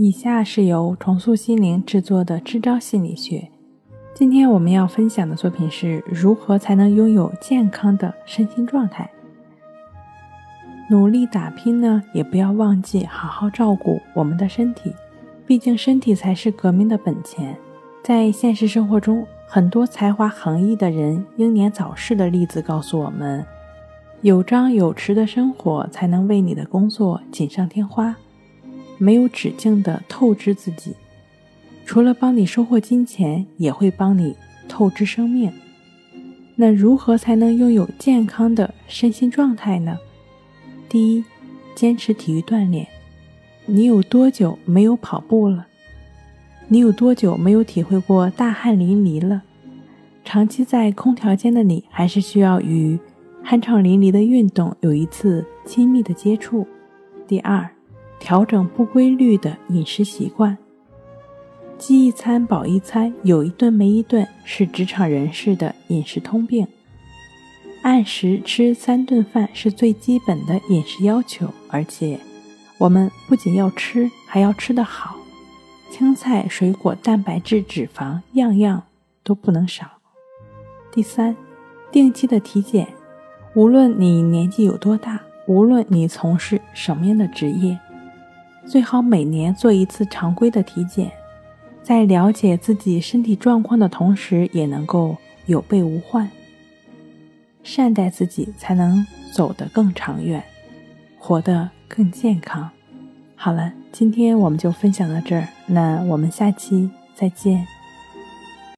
以下是由重塑心灵制作的支招心理学。今天我们要分享的作品是如何才能拥有健康的身心状态。努力打拼呢，也不要忘记好好照顾我们的身体，毕竟身体才是革命的本钱。在现实生活中，很多才华横溢的人英年早逝的例子告诉我们。有张有弛的生活，才能为你的工作锦上添花。没有止境的透支自己，除了帮你收获金钱，也会帮你透支生命。那如何才能拥有健康的身心状态呢？第一，坚持体育锻炼。你有多久没有跑步了？你有多久没有体会过大汗淋漓了？长期在空调间的你，还是需要与。酣畅淋漓的运动有一次亲密的接触。第二，调整不规律的饮食习惯。饥一餐饱一餐，有一顿没一顿，是职场人士的饮食通病。按时吃三顿饭是最基本的饮食要求，而且我们不仅要吃，还要吃得好。青菜、水果、蛋白质、脂肪，样样都不能少。第三，定期的体检。无论你年纪有多大，无论你从事什么样的职业，最好每年做一次常规的体检，在了解自己身体状况的同时，也能够有备无患。善待自己，才能走得更长远，活得更健康。好了，今天我们就分享到这儿，那我们下期再见。